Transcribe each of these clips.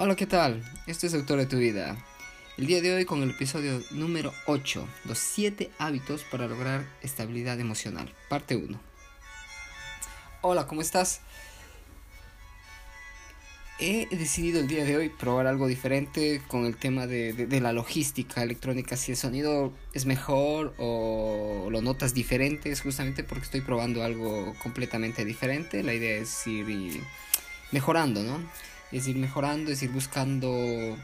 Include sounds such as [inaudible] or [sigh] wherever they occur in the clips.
Hola, ¿qué tal? Este es Autor de tu Vida. El día de hoy con el episodio número 8, los 7 hábitos para lograr estabilidad emocional, parte 1. Hola, ¿cómo estás? He decidido el día de hoy probar algo diferente con el tema de, de, la logística electrónica, si el sonido es mejor o lo notas diferente, es justamente porque estoy probando algo completamente diferente. La idea es ir mejorando, ¿no? Es ir mejorando, es ir buscando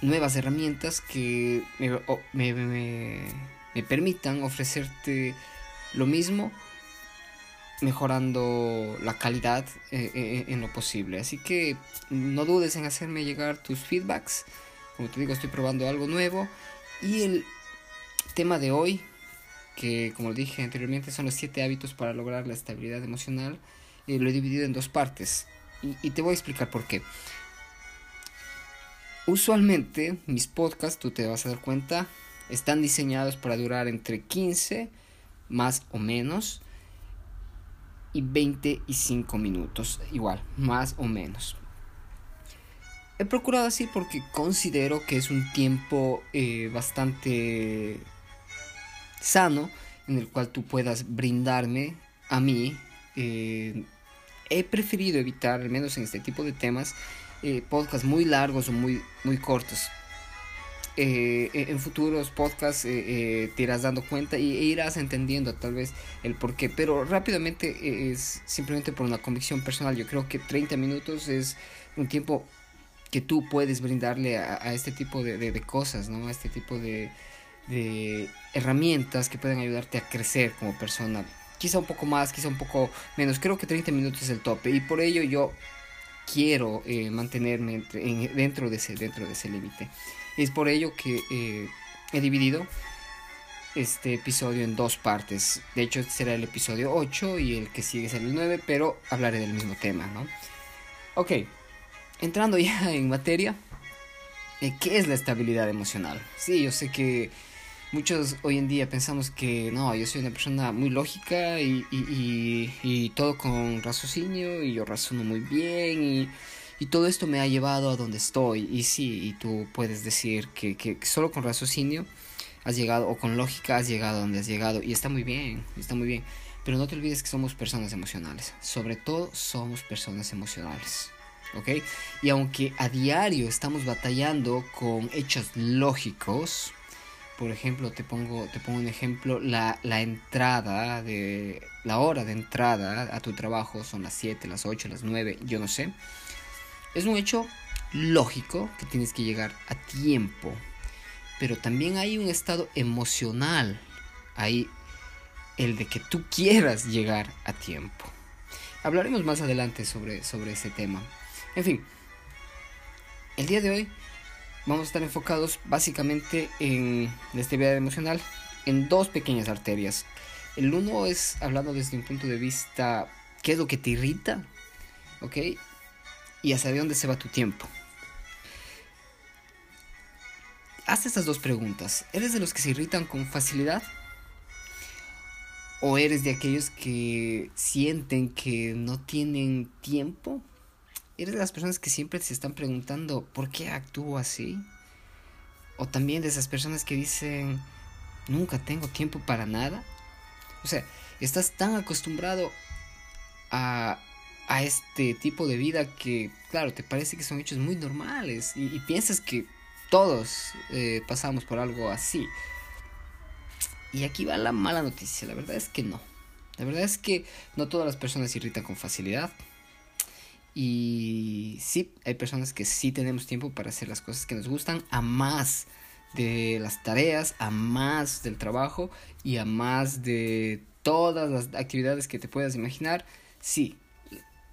nuevas herramientas que me, me, permitan ofrecerte lo mismo mejorando la calidad eh, eh, en lo posible. Así que no dudes en hacerme llegar tus feedbacks. Como te digo, estoy probando algo nuevo. Y el tema de hoy, que como dije anteriormente, son los 7 hábitos para lograr la estabilidad emocional, eh, lo he dividido en dos partes. Y, te voy a explicar por qué. Usualmente mis podcasts, tú te vas a dar cuenta, están diseñados para durar entre 15 más o menos y 25 minutos, igual, más o menos. He procurado así porque considero que es un tiempo eh, bastante sano en el cual tú puedas brindarme a mí eh, he preferido evitar, al menos en este tipo de temas, eh, podcasts muy largos o muy, muy cortos. Eh, en futuros podcasts eh, te irás dando cuenta y e irás entendiendo tal vez el por qué. Pero rápidamente es simplemente por una convicción personal. Yo creo que 30 minutos es un tiempo que tú puedes brindarle a, este tipo de, de, cosas, ¿no? A este tipo de, de herramientas que pueden ayudarte a crecer como persona quizá un poco más, quizá un poco menos. Creo que 30 minutos es el tope y por ello yo quiero eh, mantenerme dentro de ese de ese límite. Es por ello que eh, he dividido este episodio en dos partes. De hecho, este será el episodio 8 y el que sigue será el 9, pero hablaré del mismo tema, ¿no? Ok, entrando ya en materia, eh, ¿qué es la estabilidad emocional? Sí, yo sé que muchos hoy en día pensamos que no, yo soy una persona muy lógica y, y, y, todo con raciocinio y yo razono muy bien y, todo esto me ha llevado a donde estoy. Y sí, y tú puedes decir que, que, solo con raciocinio has llegado o con lógica has llegado a donde has llegado y está muy bien, está muy bien. Pero no te olvides que somos personas emocionales, sobre todo somos personas emocionales. ¿Ok? Y aunque a diario estamos batallando con hechos lógicos, por ejemplo, te pongo, te pongo un ejemplo, la, la entrada de, la hora de entrada a tu trabajo son las 7, las 8, las 9, yo no sé. Es un hecho lógico que tienes que llegar a tiempo, pero también hay un estado emocional, hay el de que tú quieras llegar a tiempo. Hablaremos más adelante sobre, sobre ese tema. En fin, el día de hoy vamos a estar enfocados básicamente en la estabilidad emocional en dos pequeñas arterias. El uno es hablando desde un punto de vista qué es lo que te irrita, ¿ok? Y hacia dónde se va tu tiempo. Haz estas dos preguntas. ¿Eres de los que se irritan con facilidad? ¿O eres de aquellos que sienten que no tienen tiempo ¿Eres de las personas que siempre se están preguntando por qué actúo así? O también de esas personas que dicen, nunca tengo tiempo para nada. O sea, estás tan acostumbrado a, a este tipo de vida que, claro, te parece que son hechos muy normales y, piensas que todos eh, pasamos por algo así. Y aquí va la mala noticia, la verdad es que no. La verdad es que no todas las personas irritan con facilidad. Y sí, hay personas que sí tenemos tiempo para hacer las cosas que nos gustan, a más de las tareas, a más del trabajo y a más de todas las actividades que te puedas imaginar. Sí,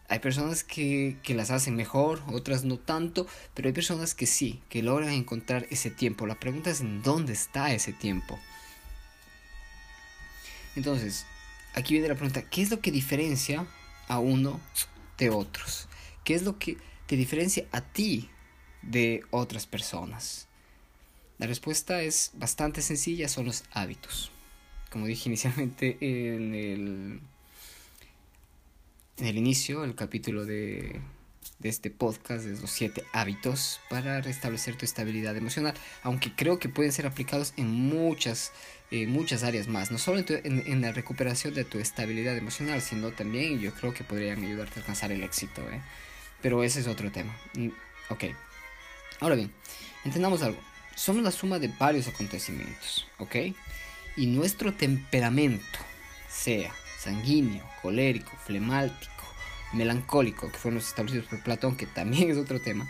hay personas que, que, las hacen mejor, otras no tanto, pero hay personas que sí, que logran encontrar ese tiempo. La pregunta es en dónde está ese tiempo. Entonces, aquí viene la pregunta, ¿qué es lo que diferencia a uno de otros? ¿Qué es lo que te diferencia a ti de otras personas? La respuesta es bastante sencilla, son los hábitos. Como dije inicialmente [laughs] en el, en el inicio, el capítulo de de este podcast, de los siete hábitos para restablecer tu estabilidad emocional, aunque creo que pueden ser aplicados en muchas, eh, muchas áreas más, no solo en, la recuperación de tu estabilidad emocional, sino también yo creo que podrían ayudarte a alcanzar el éxito, ¿eh? Pero ese es otro tema. Ok, ahora bien, entendamos algo, somos la suma de varios acontecimientos, ¿ok? Y nuestro temperamento, sea sanguíneo, colérico, flemático, melancólico, que fueron los establecidos por Platón, que también [laughs] es otro tema,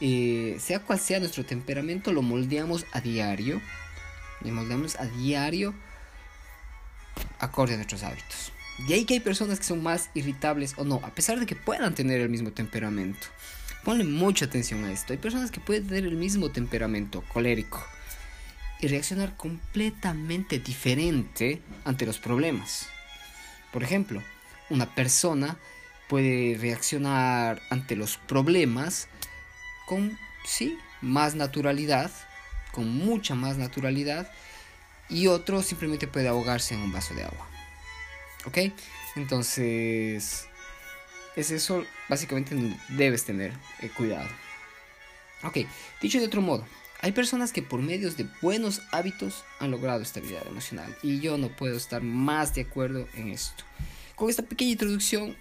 eh, sea cual sea nuestro temperamento, lo moldeamos a diario, lo moldeamos a diario acorde a nuestros hábitos. Y ahí que hay personas que son más irritables o no, a pesar de que puedan tener el mismo temperamento. Ponle mucha atención a esto. Hay personas que pueden tener el mismo temperamento colérico y reaccionar completamente diferente ante los problemas. Por ejemplo, una persona puede reaccionar ante los problemas con, sí, más naturalidad, con mucha más naturalidad, y otro simplemente puede ahogarse en un vaso de agua. ¿Ok? Entonces, es eso, básicamente debes tener eh, cuidado. Ok, dicho de otro modo, hay personas que por medios de buenos hábitos han logrado estabilidad emocional y yo no puedo estar más de acuerdo en esto. Con esta pequeña introducción,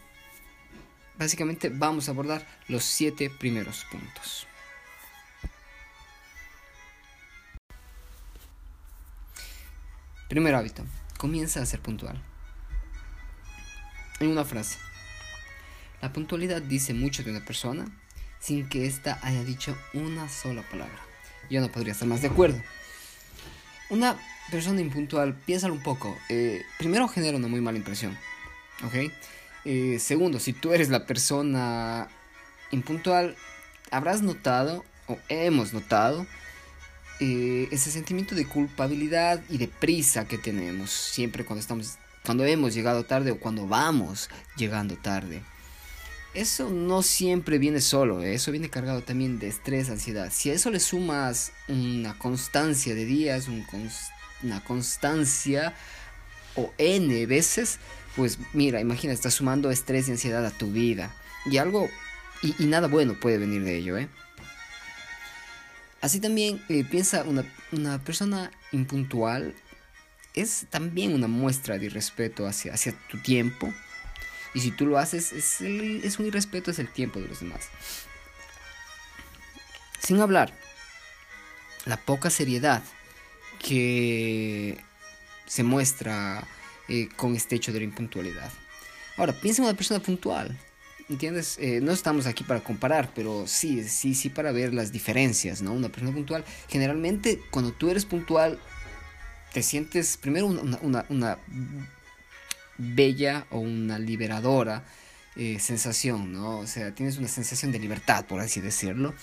básicamente vamos a abordar los siete primeros puntos. Primer hábito, comienza a ser puntual. En una frase, la puntualidad dice mucho de una persona sin que ésta haya dicho una sola palabra. Yo no podría estar más de acuerdo. Una persona impuntual, piénsalo un poco. Eh, primero genera una muy mala impresión. ¿Ok? Eh, segundo, si tú eres la persona impuntual, habrás notado, o hemos notado, eh, ese sentimiento de culpabilidad y de prisa que tenemos siempre cuando estamos, cuando hemos llegado tarde o cuando vamos llegando tarde eso no siempre viene solo, ¿eh? eso viene cargado también de estrés, ansiedad. Si a eso le sumas una constancia de días, una constancia o n veces, pues mira, imagina, estás sumando estrés y ansiedad a tu vida. Y algo, y, nada bueno puede venir de ello, ¿eh? Así también eh, piensa una, una, persona impuntual es también una muestra de irrespeto hacia, hacia tu tiempo, y si tú lo haces, es, es un irrespeto, es el tiempo de los demás. Sin hablar, la poca seriedad que se muestra eh, con este hecho de la impuntualidad. Ahora, piensa en una persona puntual. ¿Entiendes? Eh, no estamos aquí para comparar, pero sí, sí, sí para ver las diferencias, ¿no? Una persona puntual, generalmente cuando tú eres puntual, te sientes primero una, bella o una liberadora eh, sensación, ¿no? O sea, tienes una sensación de libertad, por así decirlo.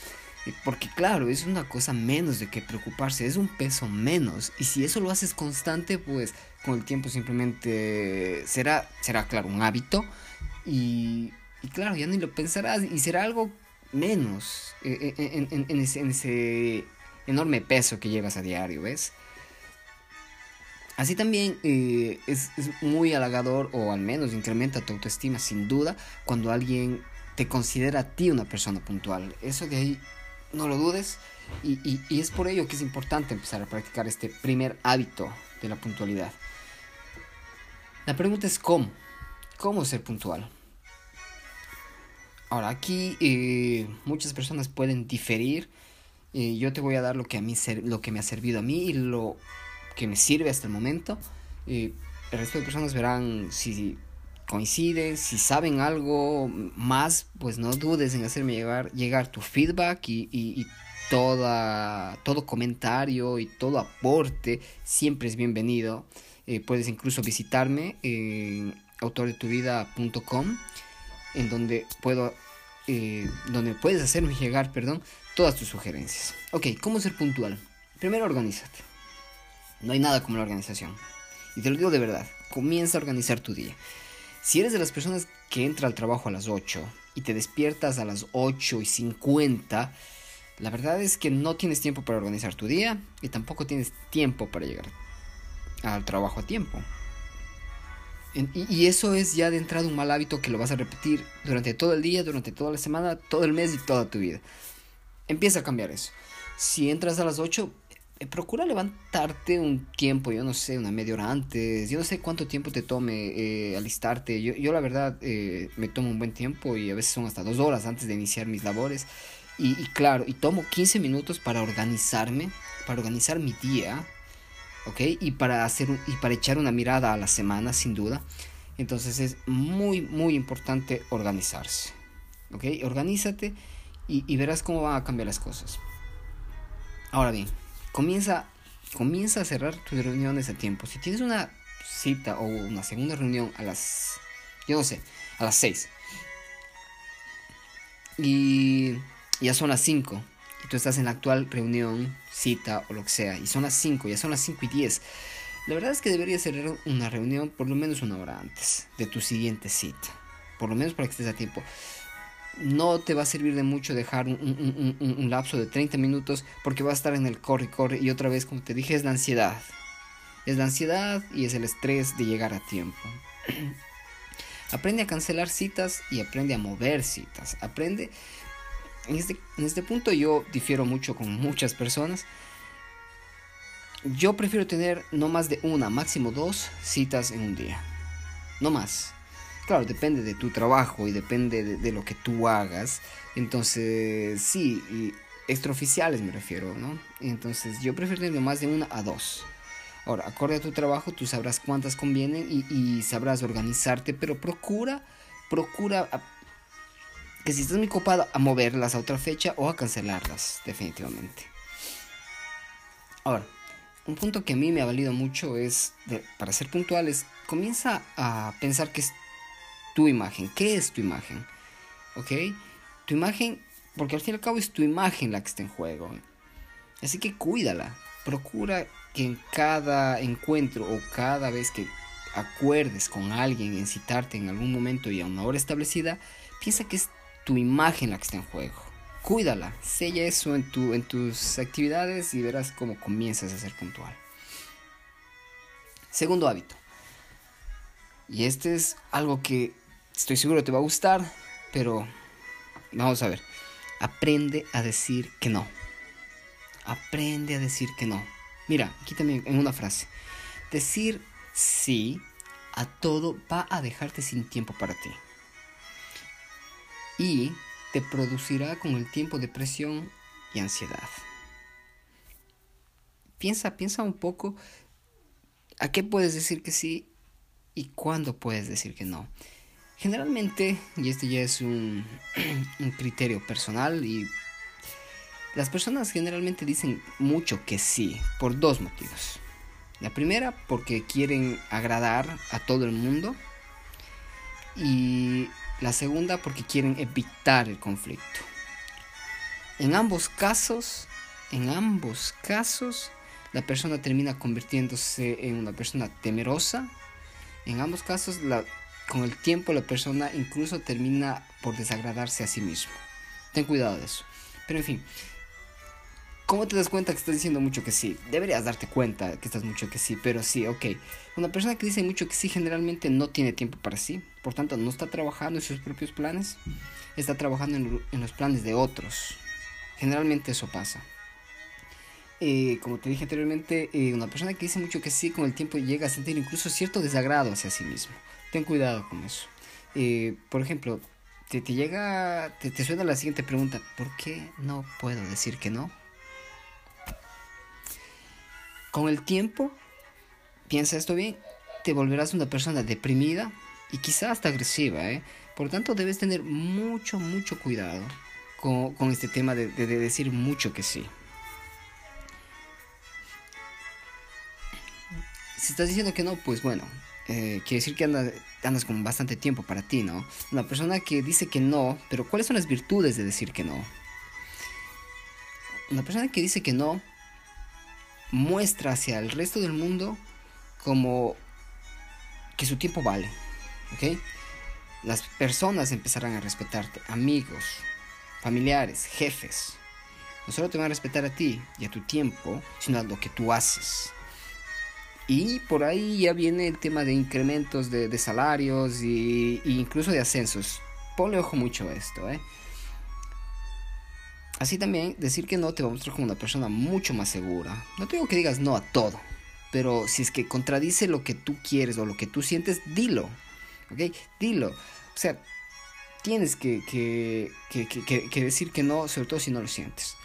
Porque claro, es una cosa menos de que preocuparse, es un peso menos. Y si eso lo haces constante, pues con el tiempo simplemente será, será claro, un hábito. Y, claro, ya ni lo pensarás y será algo menos eh, eh, en ese enorme peso que llevas a diario, ¿ves? Así también eh, es, muy halagador o al menos incrementa tu autoestima sin duda cuando alguien te considera a ti una persona puntual. Eso de ahí no lo dudes y, es por ello que es importante empezar a practicar este primer hábito de la puntualidad. La pregunta es cómo. ¿Cómo ser puntual? Ahora, aquí eh, muchas personas pueden diferir. Eh, yo te voy a dar lo que, a mí, lo que me ha servido a mí y lo que me sirve hasta el momento. el resto de personas verán si coinciden, si saben algo más, pues no dudes en hacerme llegar, llegar tu feedback y, toda, todo comentario y todo aporte siempre es bienvenido. Eh, puedes incluso visitarme en autordetuvida.com en donde puedo eh, donde puedes hacerme llegar, perdón, todas tus sugerencias. Ok, ¿cómo ser puntual? Primero organízate. No hay nada como la organización. Y te lo digo de verdad, comienza a organizar tu día. Si eres de las personas que entra al trabajo a las 8 y te despiertas a las 8 y 50, la verdad es que no tienes tiempo para organizar tu día y tampoco tienes tiempo para llegar al trabajo a tiempo. Y, eso es ya de entrada un mal hábito que lo vas a repetir durante todo el día, durante toda la semana, todo el mes y toda tu vida. Empieza a cambiar eso. Si entras a las 8, eh, procura levantarte un tiempo, yo no sé, una media hora antes, yo no sé cuánto tiempo te tome eh, alistarte. Yo, yo la verdad eh, me tomo un buen tiempo y a veces son hasta dos horas antes de iniciar mis labores. Y, claro, y tomo 15 minutos para organizarme, para organizar mi día, ¿ok? Y para, hacer, y para echar una mirada a la semana, sin duda. Entonces es muy, muy importante organizarse, ¿ok? Organízate y, y verás cómo van a cambiar las cosas. Ahora bien, comienza, comienza a cerrar tus reuniones a tiempo. Si tienes una cita o una segunda reunión a las, yo no sé, a las 6. Y ya son las 5 y tú estás en la actual reunión, cita o lo que sea, y son las 5, ya son las 5 y 10, la verdad es que deberías hacer una reunión por lo menos una hora antes de tu siguiente cita, por lo menos para que estés a tiempo. No te va a servir de mucho dejar un, un lapso de 30 minutos porque va a estar en el corre, corre y otra vez, como te dije, es la ansiedad. Es la ansiedad y es el estrés de llegar a tiempo. [clears throat] aprende a cancelar citas y aprende a mover citas. Aprende en este, en este punto yo difiero mucho con muchas personas. Yo prefiero tener no más de una, máximo dos citas en un día. No más. Claro, depende de tu trabajo y depende de, lo que tú hagas. Entonces, sí, extraoficiales me refiero, ¿no? Entonces, yo tener más de una a dos. Ahora, acorde a tu trabajo, tú sabrás cuántas convienen y sabrás organizarte, pero procura, procura que si estás muy copado a moverlas a otra fecha o a cancelarlas definitivamente. Ahora, un punto que a mí me ha valido mucho es, para ser puntuales, comienza a pensar que es tu imagen. ¿Qué es tu imagen? ¿Ok? Tu imagen, porque al fin y al cabo es tu imagen la que está en juego. Así que cuídala. Procura que en cada encuentro o cada vez que acuerdes con alguien en citarte en algún momento y a una hora establecida, piensa que es tu imagen la que está en juego. Cuídala, sella eso en, tu, en tus actividades y verás cómo comienzas a ser puntual. Segundo hábito. Y este es algo que estoy seguro te va a gustar, pero vamos a ver. Aprende a decir que no. Aprende a decir que no. Mira, aquí también en una frase. Decir sí a todo va a dejarte sin tiempo para ti y te producirá con el tiempo depresión y ansiedad. Piensa, piensa un poco a qué puedes decir que sí y cuándo puedes decir que no. Generalmente, y este ya es un, [clears throat] un criterio personal, y las personas generalmente dicen mucho que sí por dos motivos. La primera, porque quieren agradar a todo el mundo. Y la segunda porque quieren evitar el conflicto. En ambos casos, en ambos casos, la persona termina convirtiéndose en una persona temerosa. En ambos casos, con el tiempo la persona incluso termina por desagradarse a sí mismo. Ten cuidado de eso. Pero en fin, ¿Cómo te das cuenta que estás diciendo mucho que sí? Deberías darte cuenta que estás mucho que sí, pero sí, ok. Una persona que dice mucho que sí generalmente no tiene tiempo para sí, por tanto no está trabajando en sus propios planes, está trabajando en, los planes de otros. Generalmente eso pasa. Eh, como te dije anteriormente, eh, una persona que dice mucho que sí con el tiempo llega a sentir incluso cierto desagrado hacia sí mismo. Ten cuidado con eso. Eh, por ejemplo, te, llega, te, suena la siguiente pregunta, ¿por qué no puedo decir que no? Con el tiempo, piensa esto bien, te volverás una persona deprimida y quizá hasta agresiva, ¿eh? Por tanto, debes tener mucho, mucho cuidado con, este tema de, decir mucho que sí. Si estás diciendo que no, pues bueno, eh, quiere decir que andas, andas con bastante tiempo para ti, ¿no? Una persona que dice que no, pero ¿cuáles son las virtudes de decir que no? Una persona que dice que no muestra hacia el resto del mundo como que su tiempo vale. ¿Ok? Las personas empezarán a respetarte, amigos, familiares, jefes. No solo te van a respetar a ti y a tu tiempo, sino a lo que tú haces. Y por ahí ya viene el tema de incrementos de, salarios e incluso de ascensos. Ponle ojo mucho a esto, ¿eh? Así también, decir que no te va a mostrar como una persona mucho más segura. No te digo que digas no a todo, pero si es que contradice lo que tú quieres o lo que tú sientes, dilo. ¿Ok? Dilo. O sea, tienes que, decir que no, sobre todo si no lo sientes.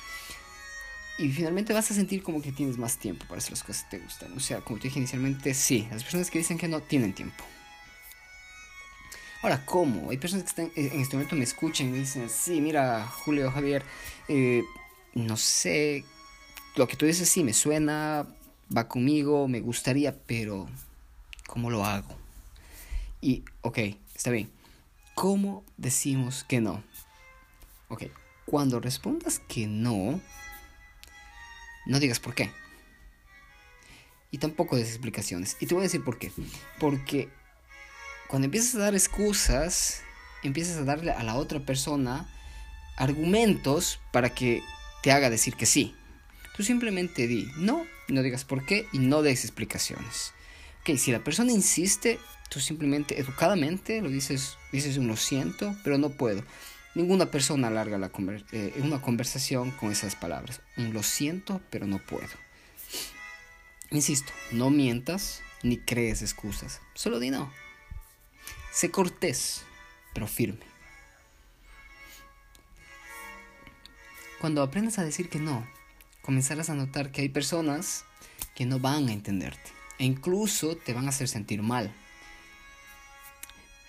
Y finalmente vas a sentir como que tienes más tiempo para hacer las cosas que te gustan. O sea, como te dije inicialmente, sí, las personas que dicen que no tienen tiempo. Ahora, ¿cómo? Hay personas que están, en este momento me escuchan y me dicen, sí, mira, Julio, Javier, eh, no sé, lo que tú dices sí me suena, va conmigo, me gustaría, pero ¿cómo lo hago? Y, ok, está bien. ¿Cómo decimos que no? Ok, cuando respondas que no, no digas por qué. Y tampoco des explicaciones. Y te voy a decir por qué. Porque cuando empiezas a dar excusas, empiezas a darle a la otra persona argumentos para que te haga decir que sí. Tú simplemente di no, no digas por qué y no des explicaciones. Ok, si la persona insiste, Tú simplemente, educadamente, lo dices, dices un lo siento, pero no puedo. Ninguna persona alarga la eh, una conversación con esas palabras. Lo siento, pero no puedo. Insisto, no mientas ni crees excusas. Solo di no. Sé cortés, pero firme. Cuando aprendas a decir que no, comenzarás a notar que hay personas que no van a entenderte e incluso te van a hacer sentir mal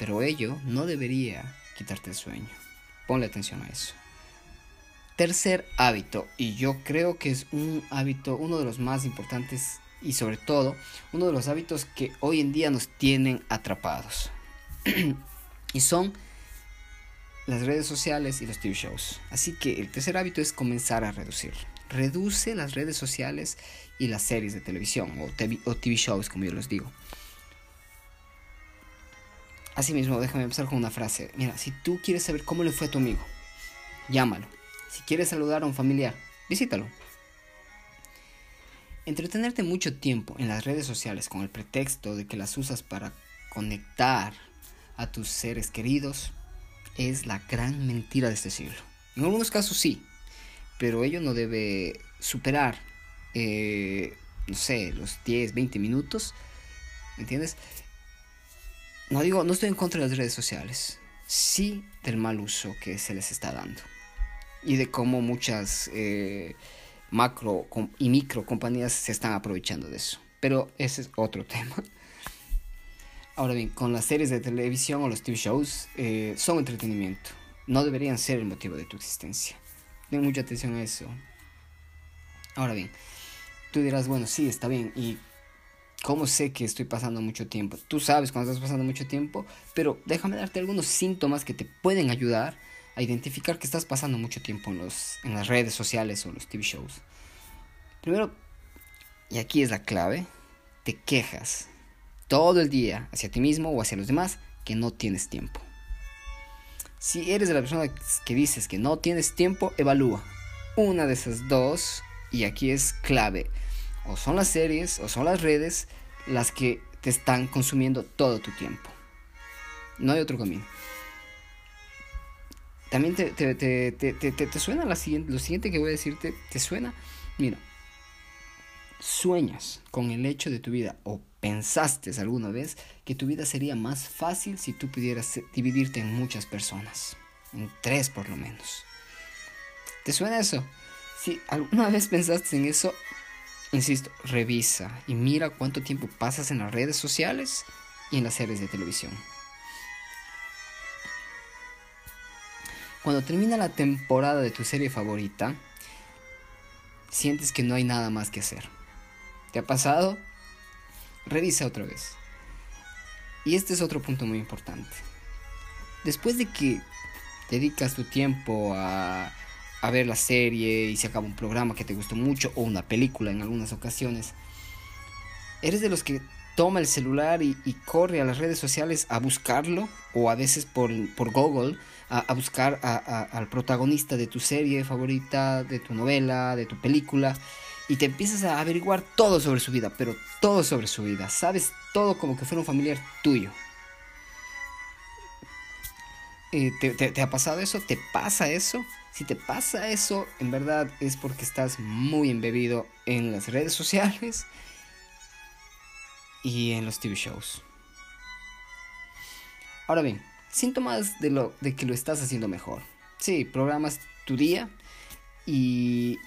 pero ello no debería quitarte el sueño. Ponle atención a eso. Tercer hábito, y yo creo que es un hábito, uno de los más importantes y sobre todo uno de los hábitos que hoy en día nos tienen atrapados. [clears throat] y son las redes sociales y los TV shows. Así que el tercer hábito es comenzar a reducir. Reduce las redes sociales y las series de televisión o TV, o TV shows, como yo les digo. Asimismo, déjame empezar con una frase. Mira, si tú quieres saber cómo le fue a tu amigo, llámalo. Si quieres saludar a un familiar, visítalo. Entretenerte mucho tiempo en las redes sociales con el pretexto de que las usas para conectar a tus seres queridos es la gran mentira de este siglo. En algunos casos sí, pero ello no debe superar, eh, no sé, los 10, 20 minutos, ¿me entiendes? No digo, no estoy en contra de las redes sociales, sí del mal uso que se les está dando y de cómo muchas eh, macro y micro compañías se están aprovechando de eso. Pero ese es otro [laughs] tema. Ahora bien, con las series de televisión o los TV shows eh, son entretenimiento. No deberían ser el motivo de tu existencia. Ten mucha atención a eso. Ahora bien, tú dirás, bueno, sí, está bien. ¿Y ¿Cómo sé que estoy pasando mucho tiempo? Tú sabes cuando estás pasando mucho tiempo, pero déjame darte algunos síntomas que te pueden ayudar a identificar que estás pasando mucho tiempo en, los, en las redes sociales o los TV shows. Primero, y aquí es la clave, te quejas todo el día hacia ti mismo o hacia los demás que no tienes tiempo. Si eres de la persona que dices que no tienes tiempo, evalúa una de esas dos y aquí es clave o son las series o son las redes las que te están consumiendo todo tu tiempo. No hay otro camino. También te, te, te, te suena la siguiente, lo siguiente que voy a decirte, ¿te suena? Mira, sueñas con el hecho de tu vida o pensaste alguna vez que tu vida sería más fácil si tú pudieras dividirte en muchas personas, en tres por lo menos. ¿Te suena eso? Si alguna [laughs] vez pensaste en eso, Insisto, revisa y mira cuánto tiempo pasas en las redes sociales y en las series de televisión. Cuando termina la temporada de tu serie favorita, sientes que no hay nada más que hacer. ¿Te ha pasado? Revisa otra vez. Y este es otro punto muy importante. Después de que dedicas tu tiempo a a ver la serie y se acaba un programa que te gustó mucho o una película en algunas ocasiones. Eres de los que toma el celular y, corre a las redes sociales a buscarlo o a veces por, por Google a, buscar al protagonista de tu serie favorita, de tu novela, de tu película y te empiezas a averiguar todo sobre su vida, pero todo sobre su vida. Sabes todo como que fuera un familiar tuyo. Eh, ¿te, ha pasado eso? ¿Te pasa eso? Si te pasa eso, en verdad es porque estás muy embebido en las redes sociales y en los TV shows. Ahora bien, síntomas de, lo, de que lo estás haciendo mejor. Sí, programas tu día y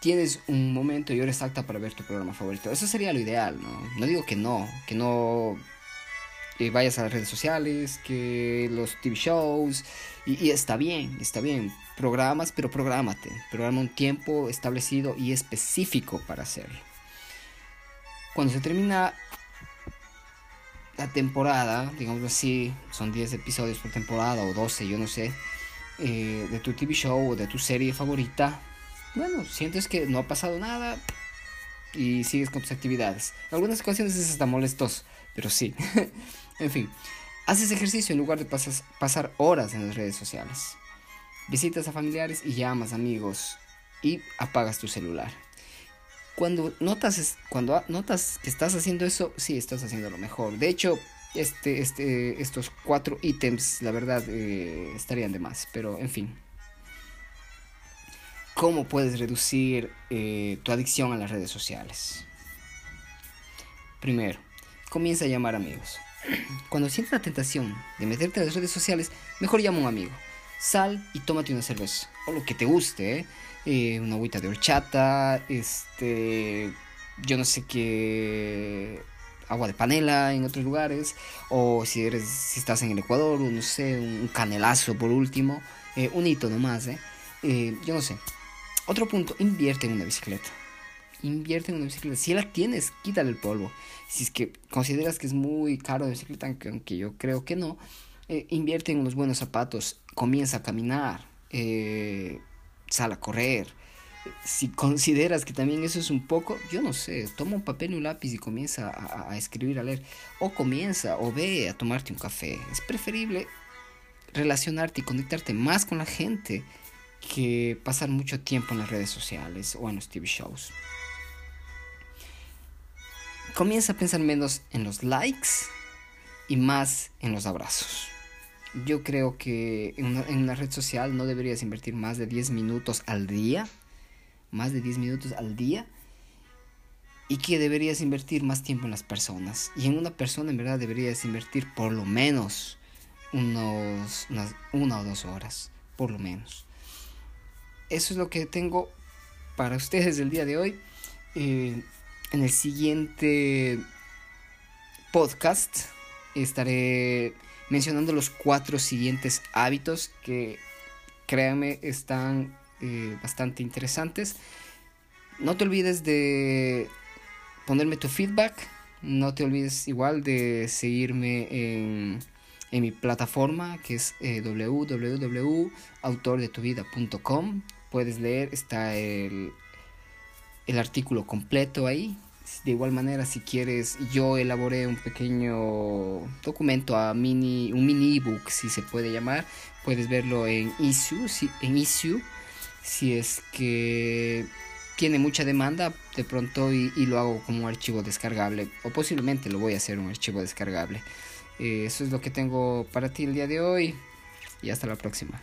tienes un momento y hora exacta para ver tu programa favorito. Eso sería lo ideal, ¿no? No digo que no, que no vayas a las redes sociales, que los TV shows, y, está bien, está bien. Programas, pero prográmate. Programa un tiempo establecido y específico para hacerlo. Cuando se termina la temporada, digamos así, son 10 episodios por temporada o 12, yo no sé, eh, de tu TV show o de tu serie favorita, bueno, sientes que no ha pasado nada y sigues con tus actividades. En algunas ocasiones es hasta molestoso, pero sí. [laughs] en fin, haces ejercicio en lugar de pasar horas en las redes sociales. Visitas a familiares y llamas amigos y apagas tu celular. Cuando notas, cuando notas que estás haciendo eso, sí estás haciendo lo mejor. De hecho, este, este, estos cuatro ítems, la verdad, eh, estarían de más. Pero, en fin cómo puedes reducir eh, tu adicción a las redes sociales. Primero, comienza a llamar amigos. Cuando sientes la tentación de meterte a las redes sociales, mejor llama a un amigo. Sal y tómate una cerveza. O lo que te guste, ¿eh? eh una agüita de horchata, este. Yo no sé qué. Agua de panela en otros lugares. O si eres. si estás en el Ecuador, no sé, un canelazo por último. Eh, un hito nomás, ¿eh? Yo no sé. Otro punto, invierte en una bicicleta. Invierte en una bicicleta. Si la tienes, quítale el polvo. Si es que consideras que es muy caro la bicicleta, aunque yo creo que no, eh, invierte en unos buenos zapatos. Comienza a caminar. Eh, sal a correr. Si consideras que también eso es un poco, yo no sé, toma un papel y un lápiz y comienza a, a escribir, a leer. O comienza o ve a tomarte un café. Es preferible relacionarte y conectarte más con la gente que pasar mucho tiempo en las redes sociales o en los TV shows. Comienza a pensar menos en los likes y más en los abrazos. Yo creo que en una, red social no deberías invertir más de 10 minutos al día. Más de 10 minutos al día. Y que deberías invertir más tiempo en las personas. Y en una persona en verdad deberías invertir por lo menos unos, una o dos horas. Por lo menos eso es lo que tengo para ustedes el día de hoy. Eh, en el siguiente podcast estaré mencionando los cuatro siguientes hábitos que créanme están eh, bastante interesantes. No te olvides de ponerme tu feedback. No te olvides igual de seguirme en en mi plataforma que es eh, www.autordetuvida.com. Puedes leer, está el, el artículo completo ahí. De igual manera, si quieres, yo elaboré un pequeño documento, a mini, un mini ebook, si se puede llamar. Puedes verlo en issue, si, en issue, si es que tiene mucha demanda de pronto y, lo hago como un archivo descargable. O posiblemente lo voy a hacer un archivo descargable. Eh, eso es lo que tengo para ti el día de hoy y hasta la próxima.